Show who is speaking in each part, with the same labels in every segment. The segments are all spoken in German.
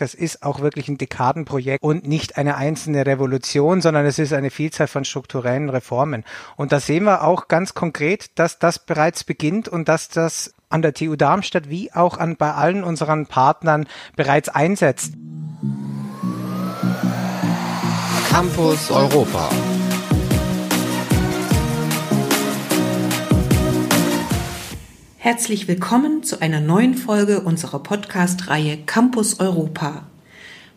Speaker 1: Das ist auch wirklich ein Dekadenprojekt und nicht eine einzelne Revolution, sondern es ist eine Vielzahl von strukturellen Reformen. Und da sehen wir auch ganz konkret, dass das bereits beginnt und dass das an der TU Darmstadt wie auch an bei allen unseren Partnern bereits einsetzt.
Speaker 2: Campus Europa.
Speaker 3: Herzlich willkommen zu einer neuen Folge unserer Podcast-Reihe Campus Europa.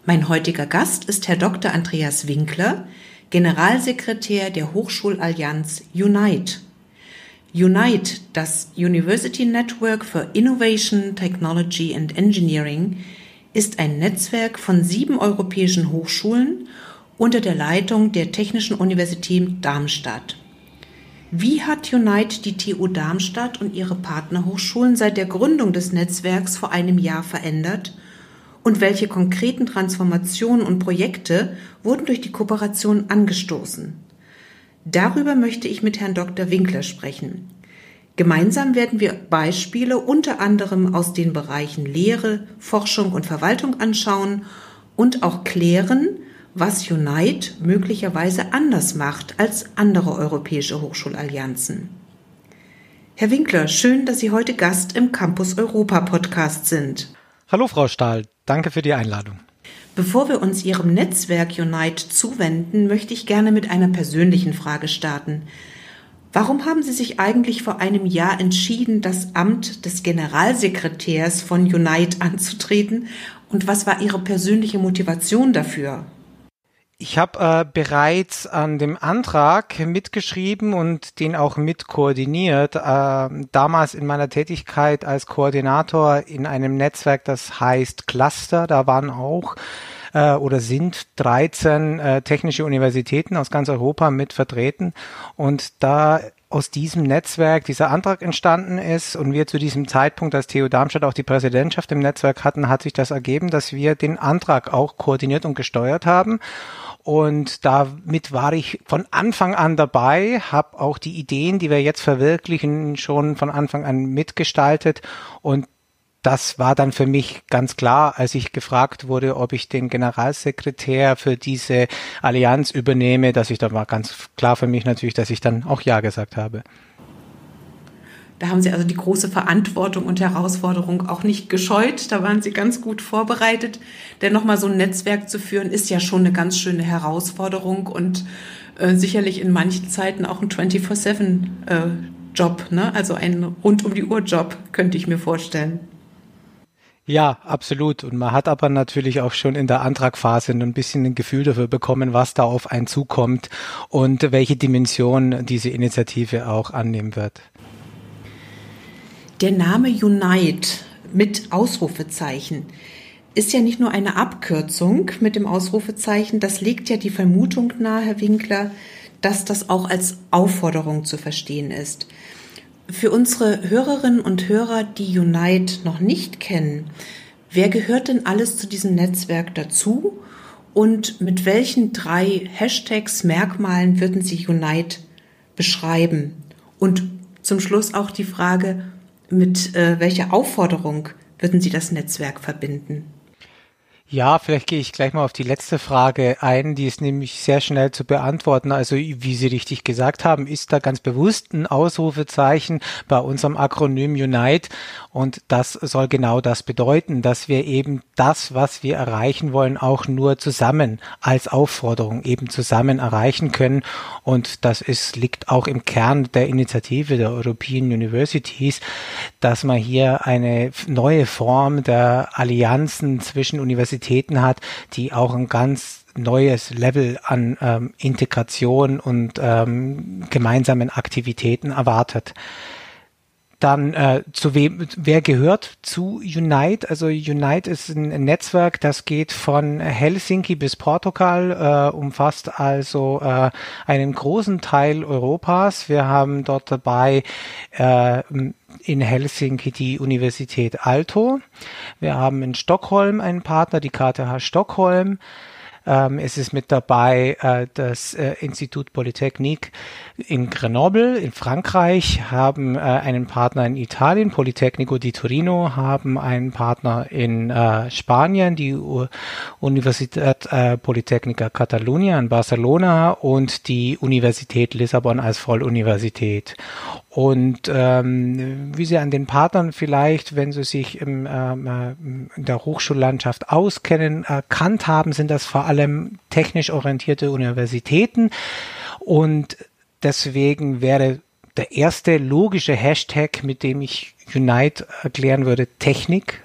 Speaker 3: Mein heutiger Gast ist Herr Dr. Andreas Winkler, Generalsekretär der Hochschulallianz Unite. Unite, das University Network for Innovation, Technology and Engineering, ist ein Netzwerk von sieben europäischen Hochschulen unter der Leitung der Technischen Universität Darmstadt. Wie hat Unite die TU Darmstadt und ihre Partnerhochschulen seit der Gründung des Netzwerks vor einem Jahr verändert? Und welche konkreten Transformationen und Projekte wurden durch die Kooperation angestoßen? Darüber möchte ich mit Herrn Dr. Winkler sprechen. Gemeinsam werden wir Beispiele unter anderem aus den Bereichen Lehre, Forschung und Verwaltung anschauen und auch klären, was Unite möglicherweise anders macht als andere europäische Hochschulallianzen. Herr Winkler, schön, dass Sie heute Gast im Campus Europa Podcast sind.
Speaker 1: Hallo Frau Stahl, danke für die Einladung.
Speaker 3: Bevor wir uns Ihrem Netzwerk Unite zuwenden, möchte ich gerne mit einer persönlichen Frage starten. Warum haben Sie sich eigentlich vor einem Jahr entschieden, das Amt des Generalsekretärs von Unite anzutreten? Und was war Ihre persönliche Motivation dafür?
Speaker 1: Ich habe äh, bereits an dem Antrag mitgeschrieben und den auch mitkoordiniert, äh, damals in meiner Tätigkeit als Koordinator in einem Netzwerk, das heißt Cluster. Da waren auch äh, oder sind 13 äh, technische Universitäten aus ganz Europa mit vertreten. Und da aus diesem Netzwerk dieser Antrag entstanden ist und wir zu diesem Zeitpunkt, als TU Darmstadt auch die Präsidentschaft im Netzwerk hatten, hat sich das ergeben, dass wir den Antrag auch koordiniert und gesteuert haben. Und damit war ich von Anfang an dabei, habe auch die Ideen, die wir jetzt verwirklichen, schon von Anfang an mitgestaltet. Und das war dann für mich ganz klar, als ich gefragt wurde, ob ich den Generalsekretär für diese Allianz übernehme, dass ich da war ganz klar für mich natürlich, dass ich dann auch Ja gesagt habe.
Speaker 3: Da haben Sie also die große Verantwortung und Herausforderung auch nicht gescheut. Da waren Sie ganz gut vorbereitet. Denn nochmal so ein Netzwerk zu führen, ist ja schon eine ganz schöne Herausforderung und äh, sicherlich in manchen Zeiten auch ein 24-7-Job, äh, ne? also ein rund um die Uhr Job, könnte ich mir vorstellen.
Speaker 1: Ja, absolut. Und man hat aber natürlich auch schon in der Antragphase ein bisschen ein Gefühl dafür bekommen, was da auf einen zukommt und welche Dimension diese Initiative auch annehmen wird.
Speaker 3: Der Name Unite mit Ausrufezeichen ist ja nicht nur eine Abkürzung mit dem Ausrufezeichen, das legt ja die Vermutung nahe, Herr Winkler, dass das auch als Aufforderung zu verstehen ist. Für unsere Hörerinnen und Hörer, die Unite noch nicht kennen, wer gehört denn alles zu diesem Netzwerk dazu und mit welchen drei Hashtags, Merkmalen würden Sie Unite beschreiben? Und zum Schluss auch die Frage, mit äh, welcher Aufforderung würden Sie das Netzwerk verbinden?
Speaker 1: Ja, vielleicht gehe ich gleich mal auf die letzte Frage ein, die ist nämlich sehr schnell zu beantworten. Also wie Sie richtig gesagt haben, ist da ganz bewusst ein Ausrufezeichen bei unserem Akronym Unite und das soll genau das bedeuten, dass wir eben das, was wir erreichen wollen, auch nur zusammen als Aufforderung eben zusammen erreichen können und das ist, liegt auch im Kern der Initiative der European Universities, dass man hier eine neue Form der Allianzen zwischen Universitäten hat, die auch ein ganz neues Level an ähm, Integration und ähm, gemeinsamen Aktivitäten erwartet. Dann äh, zu wem, wer gehört zu Unite? Also Unite ist ein, Netzwerk, das geht von Helsinki bis Portugal, äh, umfasst also äh, einen großen Teil Europas. Wir haben dort dabei äh, in Helsinki die Universität Aalto. Wir haben in Stockholm einen Partner, die KTH Stockholm. Ähm, es ist mit dabei äh, das äh, Institut Polytechnique in Grenoble in Frankreich, haben äh, einen Partner in Italien, Politecnico di Torino, haben einen Partner in äh, Spanien, die U Universität äh, Politecnica Catalunya in Barcelona und die Universität Lissabon als Volluniversität. Und ähm, wie Sie an den Partnern vielleicht, wenn Sie sich im, ähm, äh, in der Hochschullandschaft auskennen, erkannt haben, sind das vor allem technisch orientierte Universitäten. Und deswegen wäre der erste logische Hashtag, mit dem ich Unite erklären würde, Technik,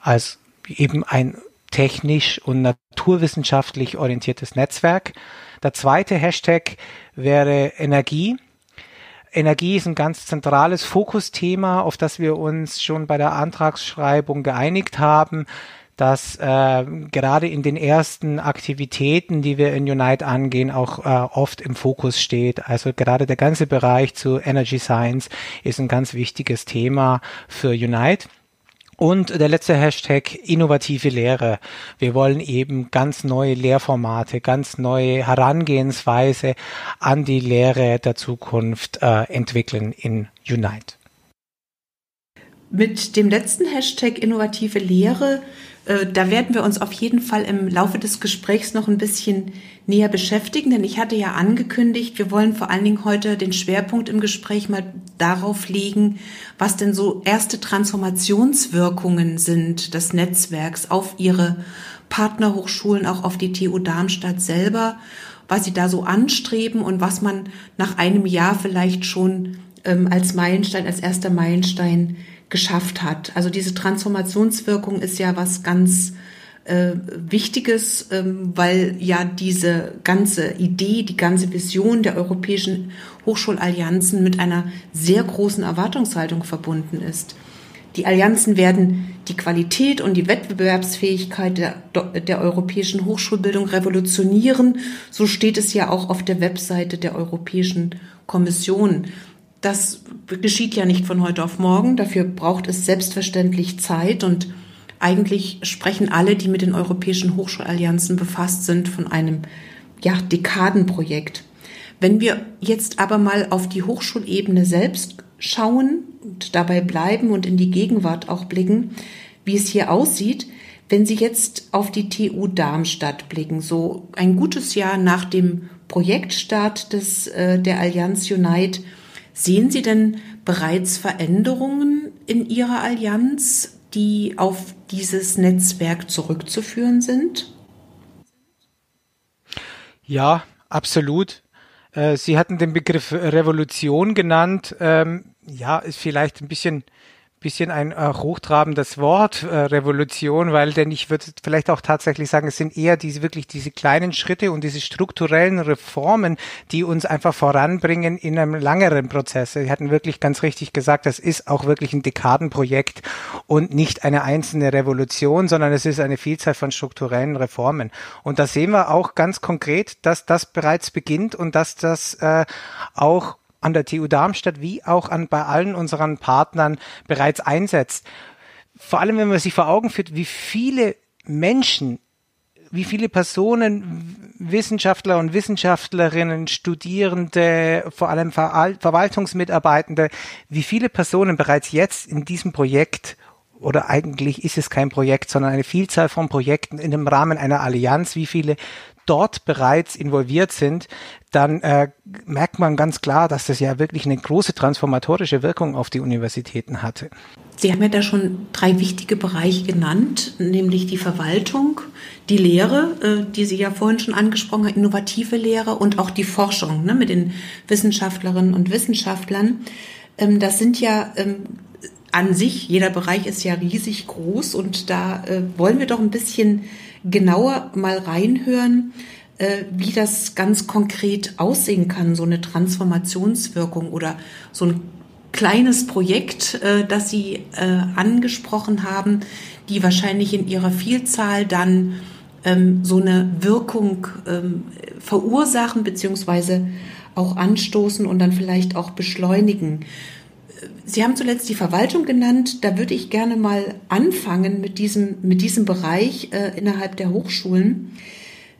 Speaker 1: als eben ein technisch und naturwissenschaftlich orientiertes Netzwerk. Der zweite Hashtag wäre Energie. Energie ist ein ganz zentrales Fokusthema, auf das wir uns schon bei der Antragsschreibung geeinigt haben, dass äh, gerade in den ersten Aktivitäten, die wir in Unite angehen, auch äh, oft im Fokus steht. Also gerade der ganze Bereich zu Energy Science ist ein ganz wichtiges Thema für Unite. Und der letzte Hashtag innovative Lehre. Wir wollen eben ganz neue Lehrformate, ganz neue Herangehensweise an die Lehre der Zukunft äh, entwickeln in Unite.
Speaker 3: Mit dem letzten Hashtag innovative Lehre da werden wir uns auf jeden Fall im Laufe des Gesprächs noch ein bisschen näher beschäftigen, denn ich hatte ja angekündigt, wir wollen vor allen Dingen heute den Schwerpunkt im Gespräch mal darauf legen, was denn so erste Transformationswirkungen sind des Netzwerks auf ihre Partnerhochschulen, auch auf die TU Darmstadt selber, was sie da so anstreben und was man nach einem Jahr vielleicht schon ähm, als Meilenstein, als erster Meilenstein geschafft hat. Also diese Transformationswirkung ist ja was ganz äh, Wichtiges, ähm, weil ja diese ganze Idee, die ganze Vision der europäischen Hochschulallianzen mit einer sehr großen Erwartungshaltung verbunden ist. Die Allianzen werden die Qualität und die Wettbewerbsfähigkeit der, der europäischen Hochschulbildung revolutionieren. So steht es ja auch auf der Webseite der Europäischen Kommission. Das geschieht ja nicht von heute auf morgen. Dafür braucht es selbstverständlich Zeit und eigentlich sprechen alle, die mit den europäischen Hochschulallianzen befasst sind, von einem ja, Dekadenprojekt. Wenn wir jetzt aber mal auf die Hochschulebene selbst schauen und dabei bleiben und in die Gegenwart auch blicken, wie es hier aussieht, wenn Sie jetzt auf die TU Darmstadt blicken, so ein gutes Jahr nach dem Projektstart des, äh, der Allianz Unite, Sehen Sie denn bereits Veränderungen in Ihrer Allianz, die auf dieses Netzwerk zurückzuführen sind?
Speaker 1: Ja, absolut. Äh, Sie hatten den Begriff Revolution genannt. Ähm, ja, ist vielleicht ein bisschen bisschen ein äh, hochtrabendes Wort, äh, Revolution, weil denn ich würde vielleicht auch tatsächlich sagen, es sind eher diese wirklich diese kleinen Schritte und diese strukturellen Reformen, die uns einfach voranbringen in einem langeren Prozess. Sie hatten wirklich ganz richtig gesagt, das ist auch wirklich ein Dekadenprojekt und nicht eine einzelne Revolution, sondern es ist eine Vielzahl von strukturellen Reformen. Und da sehen wir auch ganz konkret, dass das bereits beginnt und dass das äh, auch an der TU Darmstadt wie auch an bei allen unseren Partnern bereits einsetzt. Vor allem, wenn man sich vor Augen führt, wie viele Menschen, wie viele Personen, Wissenschaftler und Wissenschaftlerinnen, Studierende, vor allem Ver Verwaltungsmitarbeitende, wie viele Personen bereits jetzt in diesem Projekt oder eigentlich ist es kein Projekt, sondern eine Vielzahl von Projekten in dem Rahmen einer Allianz, wie viele dort bereits involviert sind, dann äh, merkt man ganz klar, dass das ja wirklich eine große transformatorische Wirkung auf die Universitäten hatte.
Speaker 3: Sie haben ja da schon drei wichtige Bereiche genannt, nämlich die Verwaltung, die Lehre, äh, die Sie ja vorhin schon angesprochen haben, innovative Lehre und auch die Forschung ne, mit den Wissenschaftlerinnen und Wissenschaftlern. Ähm, das sind ja ähm, an sich, jeder Bereich ist ja riesig groß und da äh, wollen wir doch ein bisschen genauer mal reinhören, äh, wie das ganz konkret aussehen kann, so eine Transformationswirkung oder so ein kleines Projekt, äh, das Sie äh, angesprochen haben, die wahrscheinlich in ihrer Vielzahl dann ähm, so eine Wirkung ähm, verursachen beziehungsweise auch anstoßen und dann vielleicht auch beschleunigen. Sie haben zuletzt die Verwaltung genannt. Da würde ich gerne mal anfangen mit diesem, mit diesem Bereich äh, innerhalb der Hochschulen.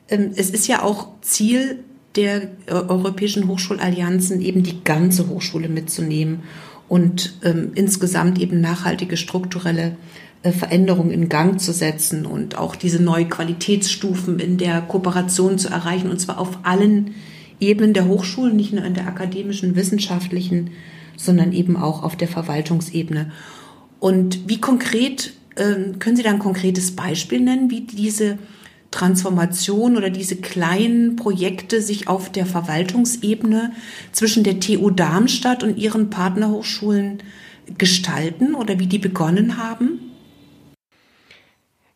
Speaker 3: ähm, es ist ja auch Ziel der äh, Europäischen Hochschulallianzen, eben die ganze Hochschule mitzunehmen und ähm, insgesamt eben nachhaltige strukturelle äh, Veränderungen in Gang zu setzen und auch diese neuen Qualitätsstufen in der Kooperation zu erreichen, und zwar auf allen Ebenen der Hochschulen, nicht nur in der akademischen, wissenschaftlichen, sondern eben auch auf der Verwaltungsebene. Und wie konkret, äh, können Sie da ein konkretes Beispiel nennen, wie diese Transformation oder diese kleinen Projekte sich auf der Verwaltungsebene zwischen der TU Darmstadt und ihren Partnerhochschulen gestalten oder wie die begonnen haben?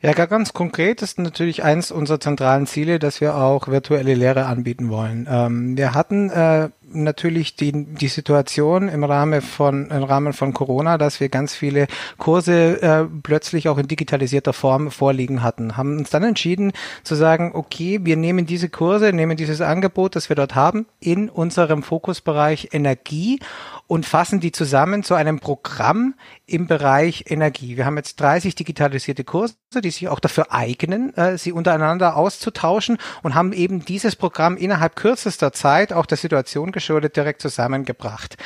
Speaker 1: Ja, ganz konkret ist natürlich eins unserer zentralen Ziele, dass wir auch virtuelle Lehre anbieten wollen. Ähm, wir hatten äh, natürlich die, die Situation im Rahmen von im Rahmen von Corona, dass wir ganz viele Kurse äh, plötzlich auch in digitalisierter Form vorliegen hatten, haben uns dann entschieden zu sagen, okay, wir nehmen diese Kurse, nehmen dieses Angebot, das wir dort haben, in unserem Fokusbereich Energie und fassen die zusammen zu einem Programm im Bereich Energie. Wir haben jetzt 30 digitalisierte Kurse, die sich auch dafür eignen, äh, sie untereinander auszutauschen und haben eben dieses Programm innerhalb kürzester Zeit auch der Situation geschuldet direkt zusammengebracht.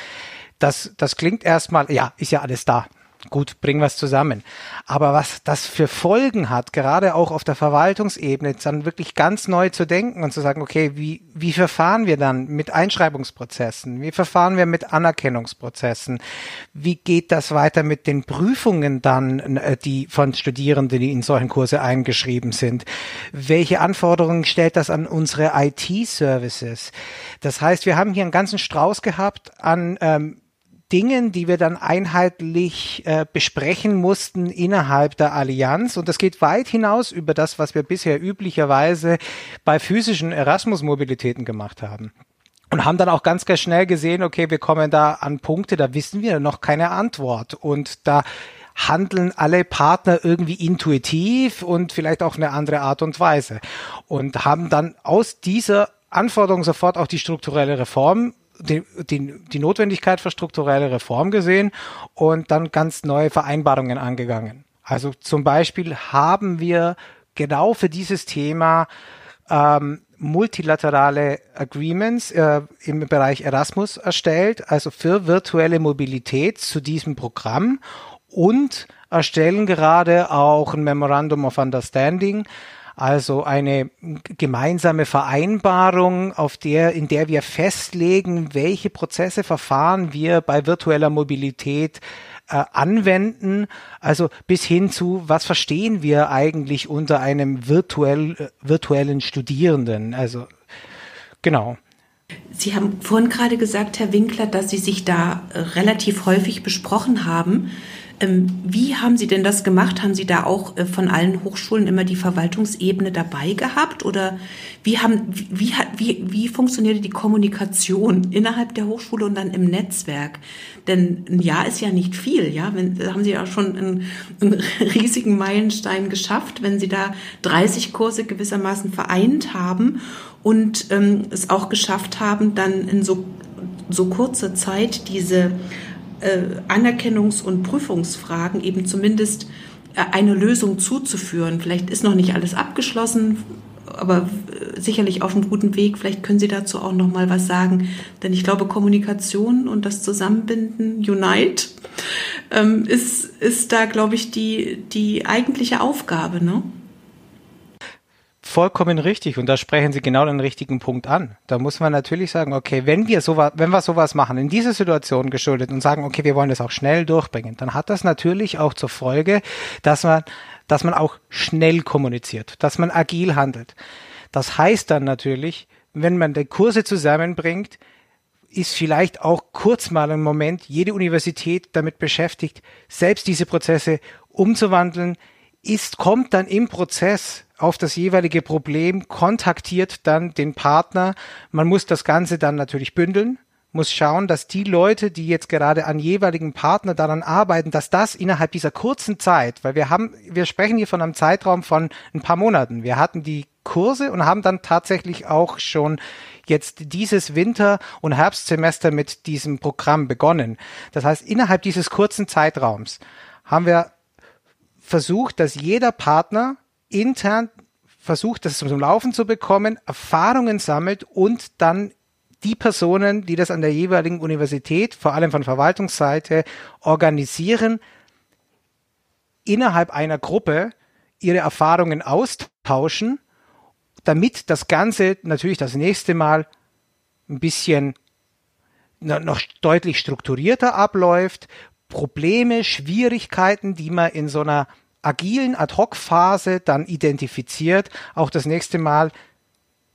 Speaker 1: Das, das klingt erstmal, ja, ist ja alles da gut, bringen wir es zusammen. Aber was das für Folgen hat, gerade auch auf der Verwaltungsebene, dann wirklich ganz neu zu denken und zu sagen, okay, wie, wie verfahren wir dann mit Einschreibungsprozessen? Wie verfahren wir mit Anerkennungsprozessen? Wie geht das weiter mit den Prüfungen dann, äh, die von Studierenden, die in solchen Kurse eingeschrieben sind? Welche Anforderungen stellt das an unsere IT-Services? Das heißt, wir haben hier einen ganzen Strauß gehabt an ähm, Dingen, die wir dann einheitlich äh, besprechen mussten innerhalb der Allianz. Und das geht weit hinaus über das, was wir bisher üblicherweise bei physischen Erasmus-Mobilitäten gemacht haben. Und haben dann auch ganz, ganz schnell gesehen, okay, wir kommen da an Punkte, da wissen wir noch keine Antwort. Und da handeln alle Partner irgendwie intuitiv und vielleicht auch eine andere Art und Weise. Und haben dann aus dieser Anforderung sofort auch die strukturelle Reform die, die, die Notwendigkeit für strukturelle Reform gesehen und dann ganz neue Vereinbarungen angegangen. Also zum Beispiel haben wir genau für dieses Thema ähm, multilaterale Agreements äh, im Bereich Erasmus erstellt, also für virtuelle Mobilität zu diesem Programm und erstellen gerade auch ein Memorandum of Understanding, also eine gemeinsame Vereinbarung, auf der, in der wir festlegen, welche Prozesse, Verfahren wir bei virtueller Mobilität äh, anwenden, also bis hin zu, was verstehen wir eigentlich unter einem virtuell, äh, virtuellen Studierenden? Also genau.
Speaker 3: Sie haben vorhin gerade gesagt, Herr Winkler, dass Sie sich da äh, relativ häufig besprochen haben. Ähm, wie haben Sie denn das gemacht? Haben Sie da auch äh, von allen Hochschulen immer die Verwaltungsebene dabei gehabt? Oder wie, haben, wie, wie, wie funktionierte die Kommunikation innerhalb der Hochschule und dann im Netzwerk? Denn ein Jahr ist ja nicht viel, ja. Wenn, haben Sie ja schon einen, einen riesigen Meilenstein geschafft, wenn Sie da 30 Kurse gewissermaßen vereint haben und ähm, es auch geschafft haben, dann in so, so kurzer Zeit diese Anerkennungs- und Prüfungsfragen eben zumindest äh, eine Lösung zuzuführen. Vielleicht ist noch nicht alles abgeschlossen, aber äh, sicherlich auf einem guten Weg. Vielleicht können Sie dazu auch noch mal was sagen, denn ich glaube, Kommunikation und das Zusammenbinden, Unite, ähm, ist, ist da, glaube ich, die, die eigentliche Aufgabe, ne?
Speaker 1: Vollkommen richtig. Und da sprechen Sie genau den richtigen Punkt an. Da muss man natürlich sagen, okay, wenn wir sowas, wenn wir sowas machen, in dieser Situation geschuldet und sagen, okay, wir wollen das auch schnell durchbringen, dann hat das natürlich auch zur Folge, dass man, dass man auch schnell kommuniziert, dass man agil handelt. Das heißt dann natürlich, wenn man die Kurse zusammenbringt, ist vielleicht auch kurz mal ein Moment jede Universität damit beschäftigt, selbst diese Prozesse umzuwandeln, ist, kommt dann im Prozess auf das jeweilige Problem, kontaktiert dann den Partner. Man muss das Ganze dann natürlich bündeln, muss schauen, dass die Leute, die jetzt gerade an jeweiligen Partner daran arbeiten, dass das innerhalb dieser kurzen Zeit, weil wir haben, wir sprechen hier von einem Zeitraum von ein paar Monaten. Wir hatten die Kurse und haben dann tatsächlich auch schon jetzt dieses Winter- und Herbstsemester mit diesem Programm begonnen. Das heißt, innerhalb dieses kurzen Zeitraums haben wir versucht, dass jeder Partner intern versucht, das zum Laufen zu bekommen, Erfahrungen sammelt und dann die Personen, die das an der jeweiligen Universität, vor allem von Verwaltungsseite, organisieren, innerhalb einer Gruppe ihre Erfahrungen austauschen, damit das Ganze natürlich das nächste Mal ein bisschen noch deutlich strukturierter abläuft, Probleme, Schwierigkeiten, die man in so einer agilen Ad-Hoc-Phase dann identifiziert, auch das nächste Mal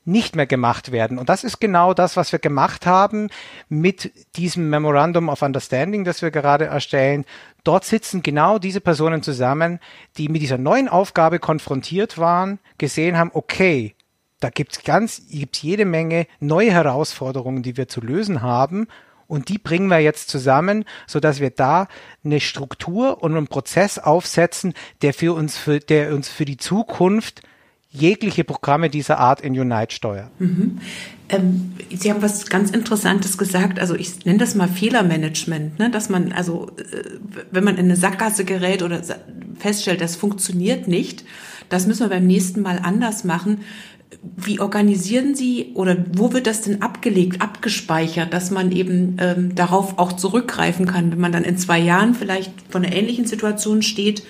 Speaker 1: nicht mehr gemacht werden. Und das ist genau das, was wir gemacht haben mit diesem Memorandum of Understanding, das wir gerade erstellen. Dort sitzen genau diese Personen zusammen, die mit dieser neuen Aufgabe konfrontiert waren, gesehen haben, okay, da gibt's ganz, gibt's jede Menge neue Herausforderungen, die wir zu lösen haben. Und die bringen wir jetzt zusammen, so dass wir da eine Struktur und einen Prozess aufsetzen, der für uns, für, der uns für die Zukunft jegliche Programme dieser Art in Unite steuern. Mhm.
Speaker 3: Ähm, Sie haben was ganz Interessantes gesagt. Also ich nenne das mal Fehlermanagement, ne? dass man also, äh, wenn man in eine Sackgasse gerät oder feststellt, das funktioniert nicht, das müssen wir beim nächsten Mal anders machen wie organisieren Sie oder wo wird das denn abgelegt, abgespeichert, dass man eben ähm, darauf auch zurückgreifen kann, wenn man dann in zwei Jahren vielleicht vor einer ähnlichen Situation steht?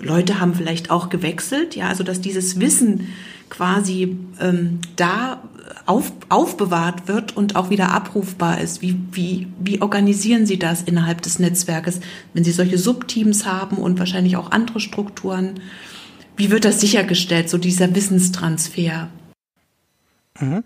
Speaker 3: Leute haben vielleicht auch gewechselt, ja, also dass dieses Wissen quasi ähm, da auf, aufbewahrt wird und auch wieder abrufbar ist. Wie, wie, wie organisieren Sie das innerhalb des Netzwerkes, wenn Sie solche Subteams haben und wahrscheinlich auch andere Strukturen? Wie wird das sichergestellt, so dieser Wissenstransfer?
Speaker 1: Mhm.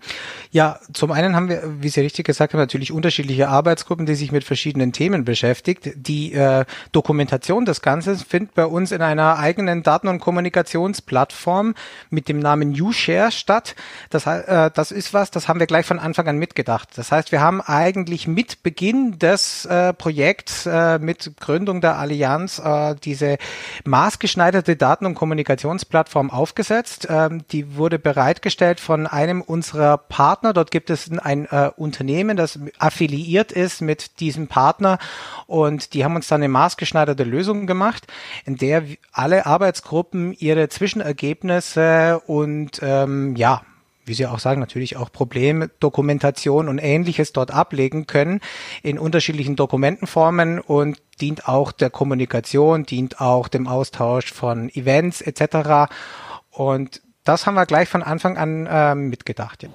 Speaker 1: Ja, zum einen haben wir, wie Sie richtig gesagt haben, natürlich unterschiedliche Arbeitsgruppen, die sich mit verschiedenen Themen beschäftigt. Die äh, Dokumentation des Ganzen findet bei uns in einer eigenen Daten- und Kommunikationsplattform mit dem Namen UShare statt. Das, äh, das ist was, das haben wir gleich von Anfang an mitgedacht. Das heißt, wir haben eigentlich mit Beginn des äh, Projekts, äh, mit Gründung der Allianz, äh, diese maßgeschneiderte Daten- und Kommunikationsplattform aufgesetzt. Ähm, die wurde bereitgestellt von einem unserer unserer Partner. Dort gibt es ein äh, Unternehmen, das affiliiert ist mit diesem Partner und die haben uns dann eine maßgeschneiderte Lösung gemacht, in der alle Arbeitsgruppen ihre Zwischenergebnisse und ähm, ja, wie Sie auch sagen, natürlich auch Problemdokumentation und ähnliches dort ablegen können in unterschiedlichen Dokumentenformen und dient auch der Kommunikation, dient auch dem Austausch von Events etc. Und das haben wir gleich von Anfang an ähm, mitgedacht. Ja.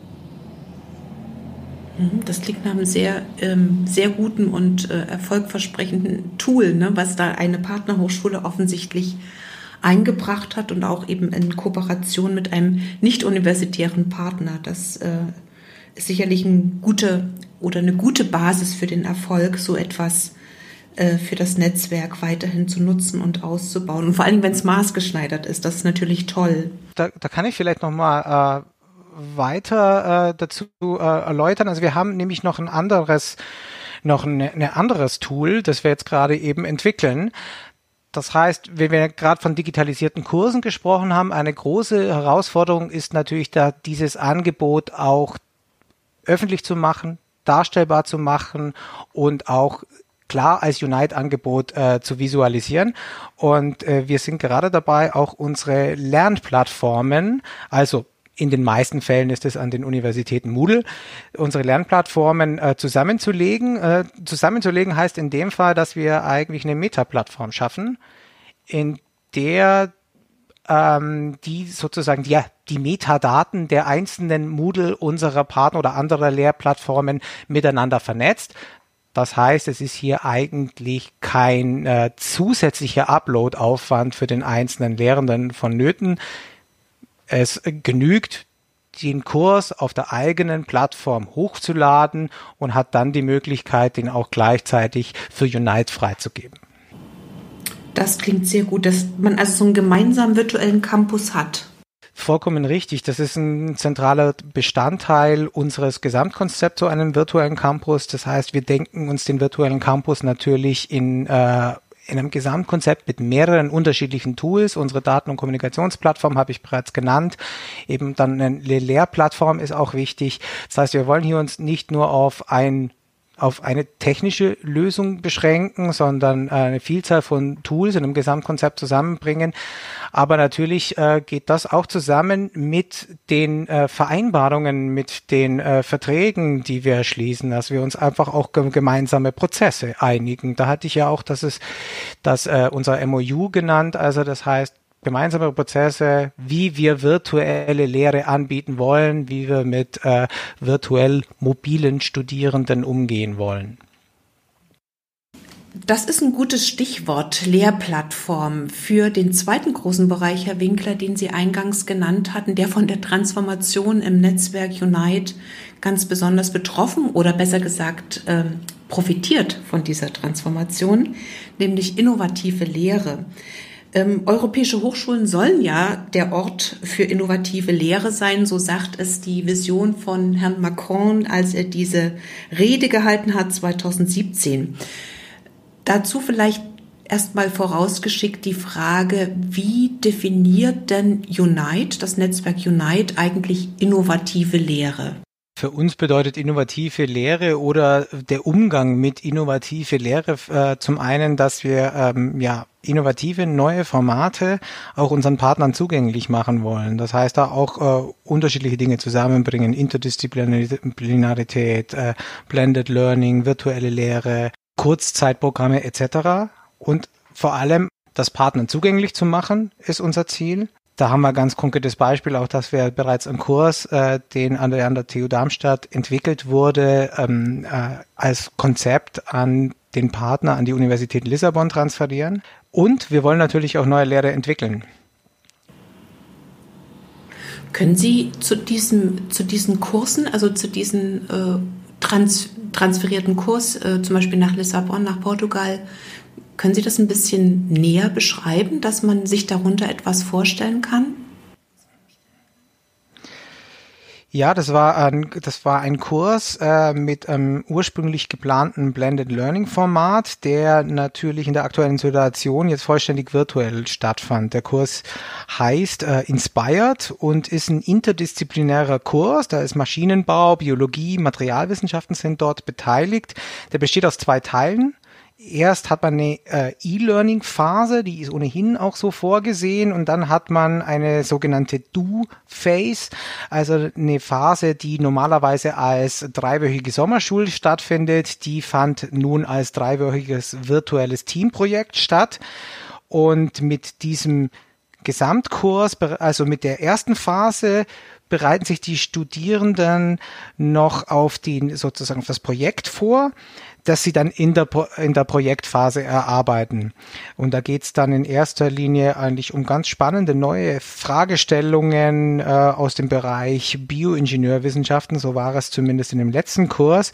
Speaker 3: Mhm, das klingt nach einem sehr, ähm, sehr guten und äh, erfolgversprechenden Tool, ne, was da eine Partnerhochschule offensichtlich eingebracht hat und auch eben in Kooperation mit einem nicht-universitären Partner. Das äh, ist sicherlich ein gute oder eine gute Basis für den Erfolg, so etwas äh, für das Netzwerk weiterhin zu nutzen und auszubauen. Und vor allem, wenn es maßgeschneidert ist, das ist natürlich toll.
Speaker 1: Da, da kann ich vielleicht noch mal äh, weiter äh, dazu äh, erläutern. Also wir haben nämlich noch ein anderes, noch ein, ein anderes Tool, das wir jetzt gerade eben entwickeln. Das heißt, wenn wir gerade von digitalisierten Kursen gesprochen haben, eine große Herausforderung ist natürlich da dieses Angebot auch öffentlich zu machen, darstellbar zu machen und auch klar als Unite-Angebot äh, zu visualisieren. Und äh, wir sind gerade dabei, auch unsere Lernplattformen, also in den meisten Fällen ist es an den Universitäten Moodle, unsere Lernplattformen äh, zusammenzulegen. Äh, zusammenzulegen heißt in dem Fall, dass wir eigentlich eine Meta-Plattform schaffen, in der ähm, die sozusagen die, die Metadaten der einzelnen Moodle unserer Partner oder anderer Lehrplattformen miteinander vernetzt. Das heißt, es ist hier eigentlich kein äh, zusätzlicher Upload-Aufwand für den einzelnen Lehrenden vonnöten. Es genügt, den Kurs auf der eigenen Plattform hochzuladen und hat dann die Möglichkeit, den auch gleichzeitig für Unite freizugeben.
Speaker 3: Das klingt sehr gut, dass man also so einen gemeinsamen virtuellen Campus hat.
Speaker 1: Vollkommen richtig. Das ist ein zentraler Bestandteil unseres Gesamtkonzepts, so einen virtuellen Campus. Das heißt, wir denken uns den virtuellen Campus natürlich in äh, in einem Gesamtkonzept mit mehreren unterschiedlichen Tools. Unsere Daten- und Kommunikationsplattform habe ich bereits genannt. Eben dann eine Lehrplattform ist auch wichtig. Das heißt, wir wollen hier uns nicht nur auf ein auf eine technische Lösung beschränken, sondern eine Vielzahl von Tools in einem Gesamtkonzept zusammenbringen. Aber natürlich äh, geht das auch zusammen mit den äh, Vereinbarungen, mit den äh, Verträgen, die wir schließen, dass wir uns einfach auch gemeinsame Prozesse einigen. Da hatte ich ja auch, das ist das äh, unser MOU genannt, also das heißt gemeinsame Prozesse, wie wir virtuelle Lehre anbieten wollen, wie wir mit äh, virtuell mobilen Studierenden umgehen wollen.
Speaker 3: Das ist ein gutes Stichwort, Lehrplattform, für den zweiten großen Bereich, Herr Winkler, den Sie eingangs genannt hatten, der von der Transformation im Netzwerk Unite ganz besonders betroffen oder besser gesagt äh, profitiert von dieser Transformation, nämlich innovative Lehre. Ähm, europäische Hochschulen sollen ja der Ort für innovative Lehre sein, so sagt es die Vision von Herrn Macron, als er diese Rede gehalten hat 2017. Dazu vielleicht erstmal vorausgeschickt die Frage, wie definiert denn Unite, das Netzwerk Unite, eigentlich innovative Lehre?
Speaker 1: Für uns bedeutet innovative Lehre oder der Umgang mit innovative Lehre äh, zum einen, dass wir ähm, ja innovative neue Formate auch unseren Partnern zugänglich machen wollen. Das heißt, da auch äh, unterschiedliche Dinge zusammenbringen, Interdisziplinarität, äh, Blended Learning, virtuelle Lehre, Kurzzeitprogramme etc. Und vor allem das Partnern zugänglich zu machen, ist unser Ziel. Da haben wir ganz konkretes Beispiel, auch dass wir bereits einen Kurs, äh, den an der, an der TU Darmstadt entwickelt wurde, ähm, äh, als Konzept an den Partner an die Universität Lissabon transferieren. Und wir wollen natürlich auch neue Lehre entwickeln.
Speaker 3: Können Sie zu, diesem, zu diesen Kursen, also zu diesen äh, trans, transferierten Kurs, äh, zum Beispiel nach Lissabon, nach Portugal, können Sie das ein bisschen näher beschreiben, dass man sich darunter etwas vorstellen kann?
Speaker 1: Ja, das war ein, das war ein Kurs äh, mit einem ursprünglich geplanten Blended Learning Format, der natürlich in der aktuellen Situation jetzt vollständig virtuell stattfand. Der Kurs heißt äh, Inspired und ist ein interdisziplinärer Kurs. Da ist Maschinenbau, Biologie, Materialwissenschaften sind dort beteiligt. Der besteht aus zwei Teilen erst hat man eine äh, E-Learning-Phase, die ist ohnehin auch so vorgesehen, und dann hat man eine sogenannte Do-Phase, also eine Phase, die normalerweise als dreiwöchige Sommerschule stattfindet, die fand nun als dreiwöchiges virtuelles Teamprojekt statt. Und mit diesem Gesamtkurs, also mit der ersten Phase, bereiten sich die Studierenden noch auf den sozusagen auf das Projekt vor das sie dann in der, in der Projektphase erarbeiten. Und da geht es dann in erster Linie eigentlich um ganz spannende neue Fragestellungen äh, aus dem Bereich Bioingenieurwissenschaften, so war es zumindest in dem letzten Kurs.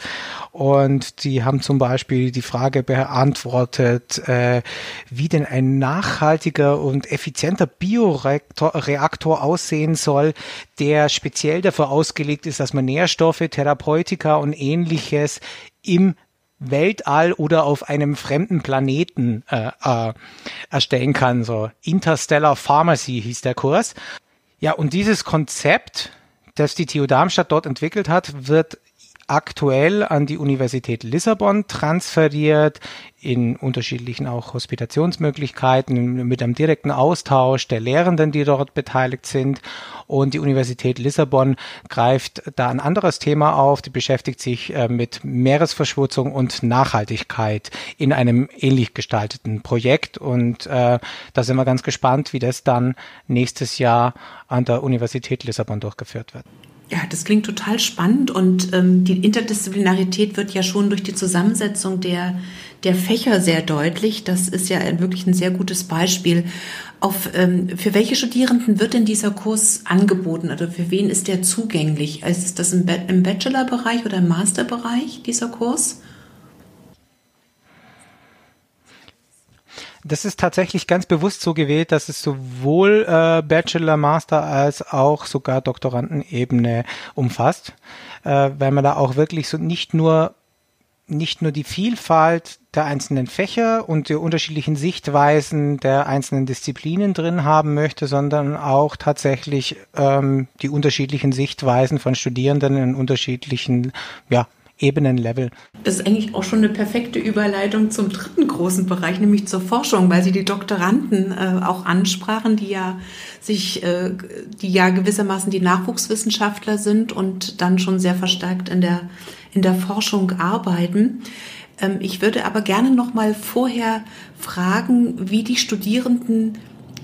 Speaker 1: Und die haben zum Beispiel die Frage beantwortet, äh, wie denn ein nachhaltiger und effizienter Bioreaktor aussehen soll, der speziell dafür ausgelegt ist, dass man Nährstoffe, Therapeutika und ähnliches im Weltall oder auf einem fremden Planeten äh, äh, erstellen kann. So Interstellar Pharmacy hieß der Kurs. Ja, und dieses Konzept, das die TU Darmstadt dort entwickelt hat, wird aktuell an die Universität Lissabon transferiert, in unterschiedlichen auch Hospitationsmöglichkeiten, mit einem direkten Austausch der Lehrenden, die dort beteiligt sind. Und die Universität Lissabon greift da ein anderes Thema auf, die beschäftigt sich äh, mit Meeresverschmutzung und Nachhaltigkeit in einem ähnlich gestalteten Projekt. Und äh, da sind wir ganz gespannt, wie das dann nächstes Jahr an der Universität Lissabon durchgeführt wird.
Speaker 3: Ja, das klingt total spannend und ähm, die Interdisziplinarität wird ja schon durch die Zusammensetzung der, der Fächer sehr deutlich. Das ist ja wirklich ein sehr gutes Beispiel. Auf, ähm, für welche Studierenden wird denn dieser Kurs angeboten? Also für wen ist der zugänglich? Ist das im, im Bachelor-Bereich oder im Master-Bereich, dieser Kurs?
Speaker 1: Das ist tatsächlich ganz bewusst so gewählt, dass es sowohl äh, Bachelor, Master als auch sogar Doktorandenebene umfasst, äh, weil man da auch wirklich so nicht nur nicht nur die Vielfalt der einzelnen Fächer und die unterschiedlichen Sichtweisen der einzelnen Disziplinen drin haben möchte, sondern auch tatsächlich ähm, die unterschiedlichen Sichtweisen von Studierenden in unterschiedlichen ja, Ebenenlevel.
Speaker 3: Das ist eigentlich auch schon eine perfekte Überleitung zum dritten großen Bereich, nämlich zur Forschung, weil Sie die Doktoranden äh, auch ansprachen, die ja sich, äh, die ja gewissermaßen die Nachwuchswissenschaftler sind und dann schon sehr verstärkt in der in der Forschung arbeiten. Ähm, ich würde aber gerne noch mal vorher fragen, wie die Studierenden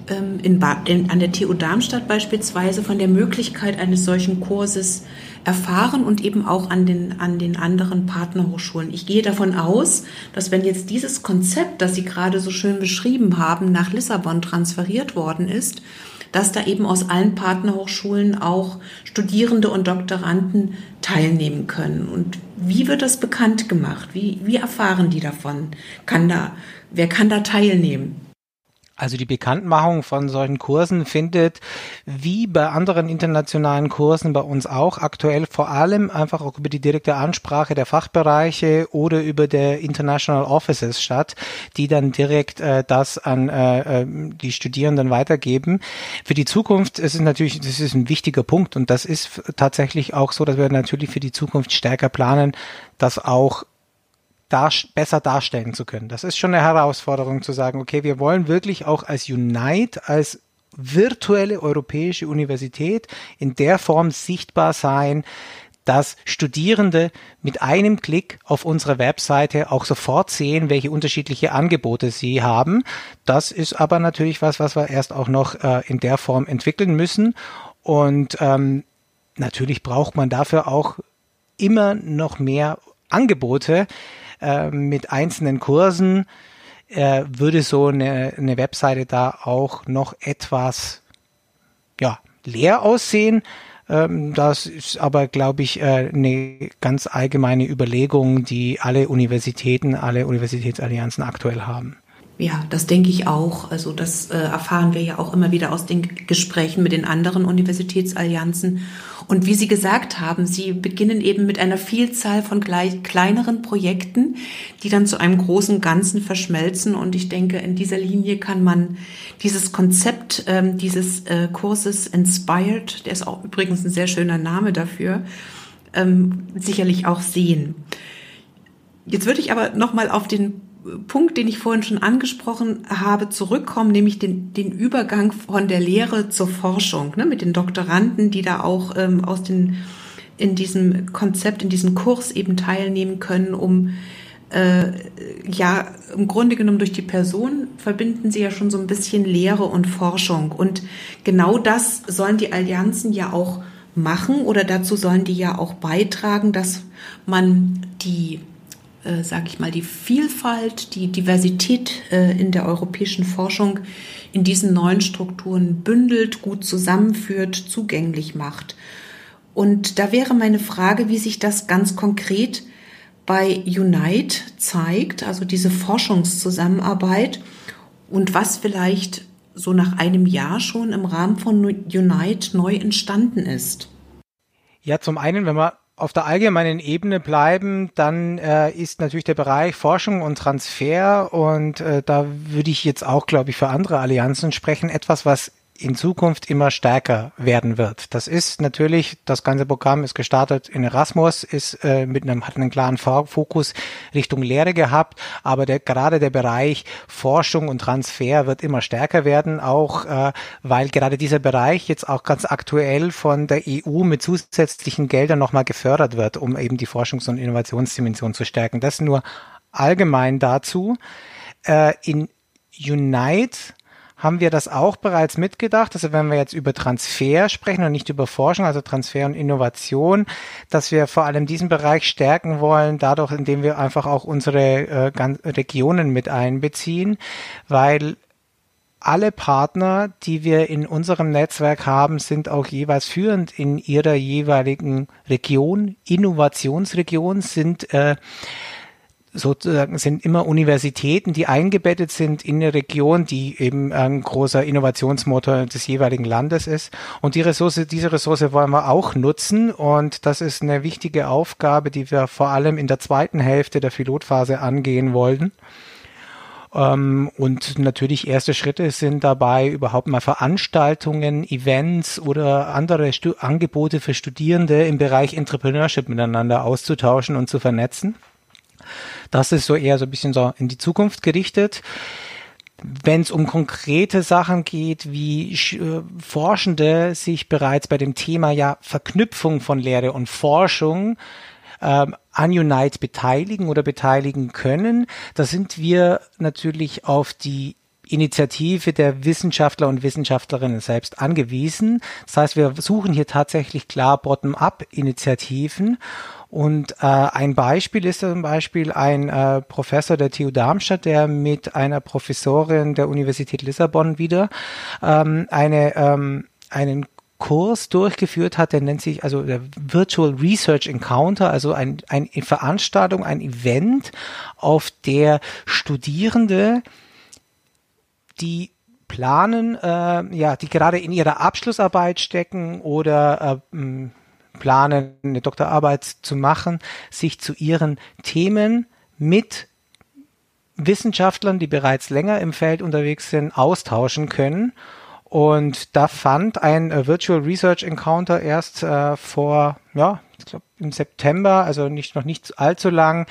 Speaker 3: ähm, in, in, an der TU Darmstadt beispielsweise von der Möglichkeit eines solchen Kurses erfahren und eben auch an den, an den anderen Partnerhochschulen. Ich gehe davon aus, dass wenn jetzt dieses Konzept, das Sie gerade so schön beschrieben haben, nach Lissabon transferiert worden ist, dass da eben aus allen Partnerhochschulen auch Studierende und Doktoranden teilnehmen können. Und wie wird das bekannt gemacht? Wie, wie erfahren die davon? Kann da, wer kann da teilnehmen?
Speaker 1: Also die Bekanntmachung von solchen Kursen findet wie bei anderen internationalen Kursen bei uns auch aktuell vor allem einfach auch über die direkte Ansprache der Fachbereiche oder über der International Offices statt, die dann direkt äh, das an äh, ähm, die Studierenden weitergeben. Für die Zukunft ist es natürlich, das ist ein wichtiger Punkt und das ist tatsächlich auch so, dass wir natürlich für die Zukunft stärker planen, dass auch dar besser darstellen zu können. Das ist schon eine Herausforderung zu sagen, okay, wir wollen wirklich auch als Unite, als virtuelle europäische Universität in der Form sichtbar sein, dass Studierende mit einem Klick auf unsere Webseite auch sofort sehen, welche unterschiedliche Angebote sie haben. Das ist aber natürlich was, was wir erst auch noch äh, in der Form entwickeln müssen. Und ähm, natürlich braucht man dafür auch immer noch mehr Angebote. Äh, mit einzelnen Kursen äh, würde so eine, eine Webseite da auch noch etwas ja, leer aussehen. Ähm, das ist aber, glaube ich, äh, eine ganz allgemeine Überlegung, die alle Universitäten, alle Universitätsallianzen aktuell haben.
Speaker 3: Ja, das denke ich auch. Also das äh, erfahren wir ja auch immer wieder aus den Gesprächen mit den anderen Universitätsallianzen. Und wie Sie gesagt haben, Sie beginnen eben mit einer Vielzahl von gleich, kleineren Projekten, die dann zu einem großen Ganzen verschmelzen. Und ich denke, in dieser Linie kann man dieses Konzept ähm, dieses äh, Kurses Inspired, der ist auch übrigens ein sehr schöner Name dafür, ähm, sicherlich auch sehen. Jetzt würde ich aber noch mal auf den Punkt, den ich vorhin schon angesprochen habe, zurückkommen, nämlich den, den Übergang von der Lehre zur Forschung, ne, mit den Doktoranden, die da auch ähm, aus den, in diesem Konzept, in diesem Kurs eben teilnehmen können, um äh, ja, im Grunde genommen durch die Person verbinden sie ja schon so ein bisschen Lehre und Forschung. Und genau das sollen die Allianzen ja auch machen oder dazu sollen die ja auch beitragen, dass man die äh, sage ich mal, die Vielfalt, die Diversität äh, in der europäischen Forschung in diesen neuen Strukturen bündelt, gut zusammenführt, zugänglich macht. Und da wäre meine Frage, wie sich das ganz konkret bei Unite zeigt, also diese Forschungszusammenarbeit und was vielleicht so nach einem Jahr schon im Rahmen von Unite neu entstanden ist.
Speaker 1: Ja, zum einen, wenn man auf der allgemeinen Ebene bleiben, dann äh, ist natürlich der Bereich Forschung und Transfer und äh, da würde ich jetzt auch, glaube ich, für andere Allianzen sprechen, etwas, was in Zukunft immer stärker werden wird. Das ist natürlich, das ganze Programm ist gestartet in Erasmus, ist äh, mit einem, hat einen klaren Fokus Richtung Lehre gehabt, aber der, gerade der Bereich Forschung und Transfer wird immer stärker werden, auch äh, weil gerade dieser Bereich jetzt auch ganz aktuell von der EU mit zusätzlichen Geldern nochmal gefördert wird, um eben die Forschungs- und Innovationsdimension zu stärken. Das nur allgemein dazu. Äh, in Unite haben wir das auch bereits mitgedacht, also wenn wir jetzt über Transfer sprechen und nicht über Forschung, also Transfer und Innovation, dass wir vor allem diesen Bereich stärken wollen, dadurch, indem wir einfach auch unsere äh, Regionen mit einbeziehen, weil alle Partner, die wir in unserem Netzwerk haben, sind auch jeweils führend in ihrer jeweiligen Region, Innovationsregion, sind äh, sozusagen sind immer Universitäten, die eingebettet sind in eine Region, die eben ein großer Innovationsmotor des jeweiligen Landes ist. Und die Ressource, diese Ressource wollen wir auch nutzen. Und das ist eine wichtige Aufgabe, die wir vor allem in der zweiten Hälfte der Pilotphase angehen wollen. Ähm, und natürlich erste Schritte sind dabei, überhaupt mal Veranstaltungen, Events oder andere Stu Angebote für Studierende im Bereich Entrepreneurship miteinander auszutauschen und zu vernetzen. Das ist so eher so ein bisschen so in die Zukunft gerichtet. Wenn es um konkrete Sachen geht, wie äh, Forschende sich bereits bei dem Thema ja Verknüpfung von Lehre und Forschung ähm, an Unite beteiligen oder beteiligen können, da sind wir natürlich auf die Initiative der Wissenschaftler und Wissenschaftlerinnen selbst angewiesen. Das heißt, wir suchen hier tatsächlich klar Bottom-up-Initiativen und äh, ein Beispiel ist zum Beispiel ein äh, Professor der TU Darmstadt, der mit einer Professorin der Universität Lissabon wieder ähm, eine, ähm, einen Kurs durchgeführt hat, der nennt sich also der Virtual Research Encounter, also ein, eine Veranstaltung, ein Event, auf der Studierende, die planen, äh, ja, die gerade in ihrer Abschlussarbeit stecken oder äh, planen, eine Doktorarbeit zu machen, sich zu ihren Themen mit Wissenschaftlern, die bereits länger im Feld unterwegs sind, austauschen können. Und da fand ein äh, Virtual Research Encounter erst äh, vor, ja, ich glaube im September, also nicht noch nicht allzu lang,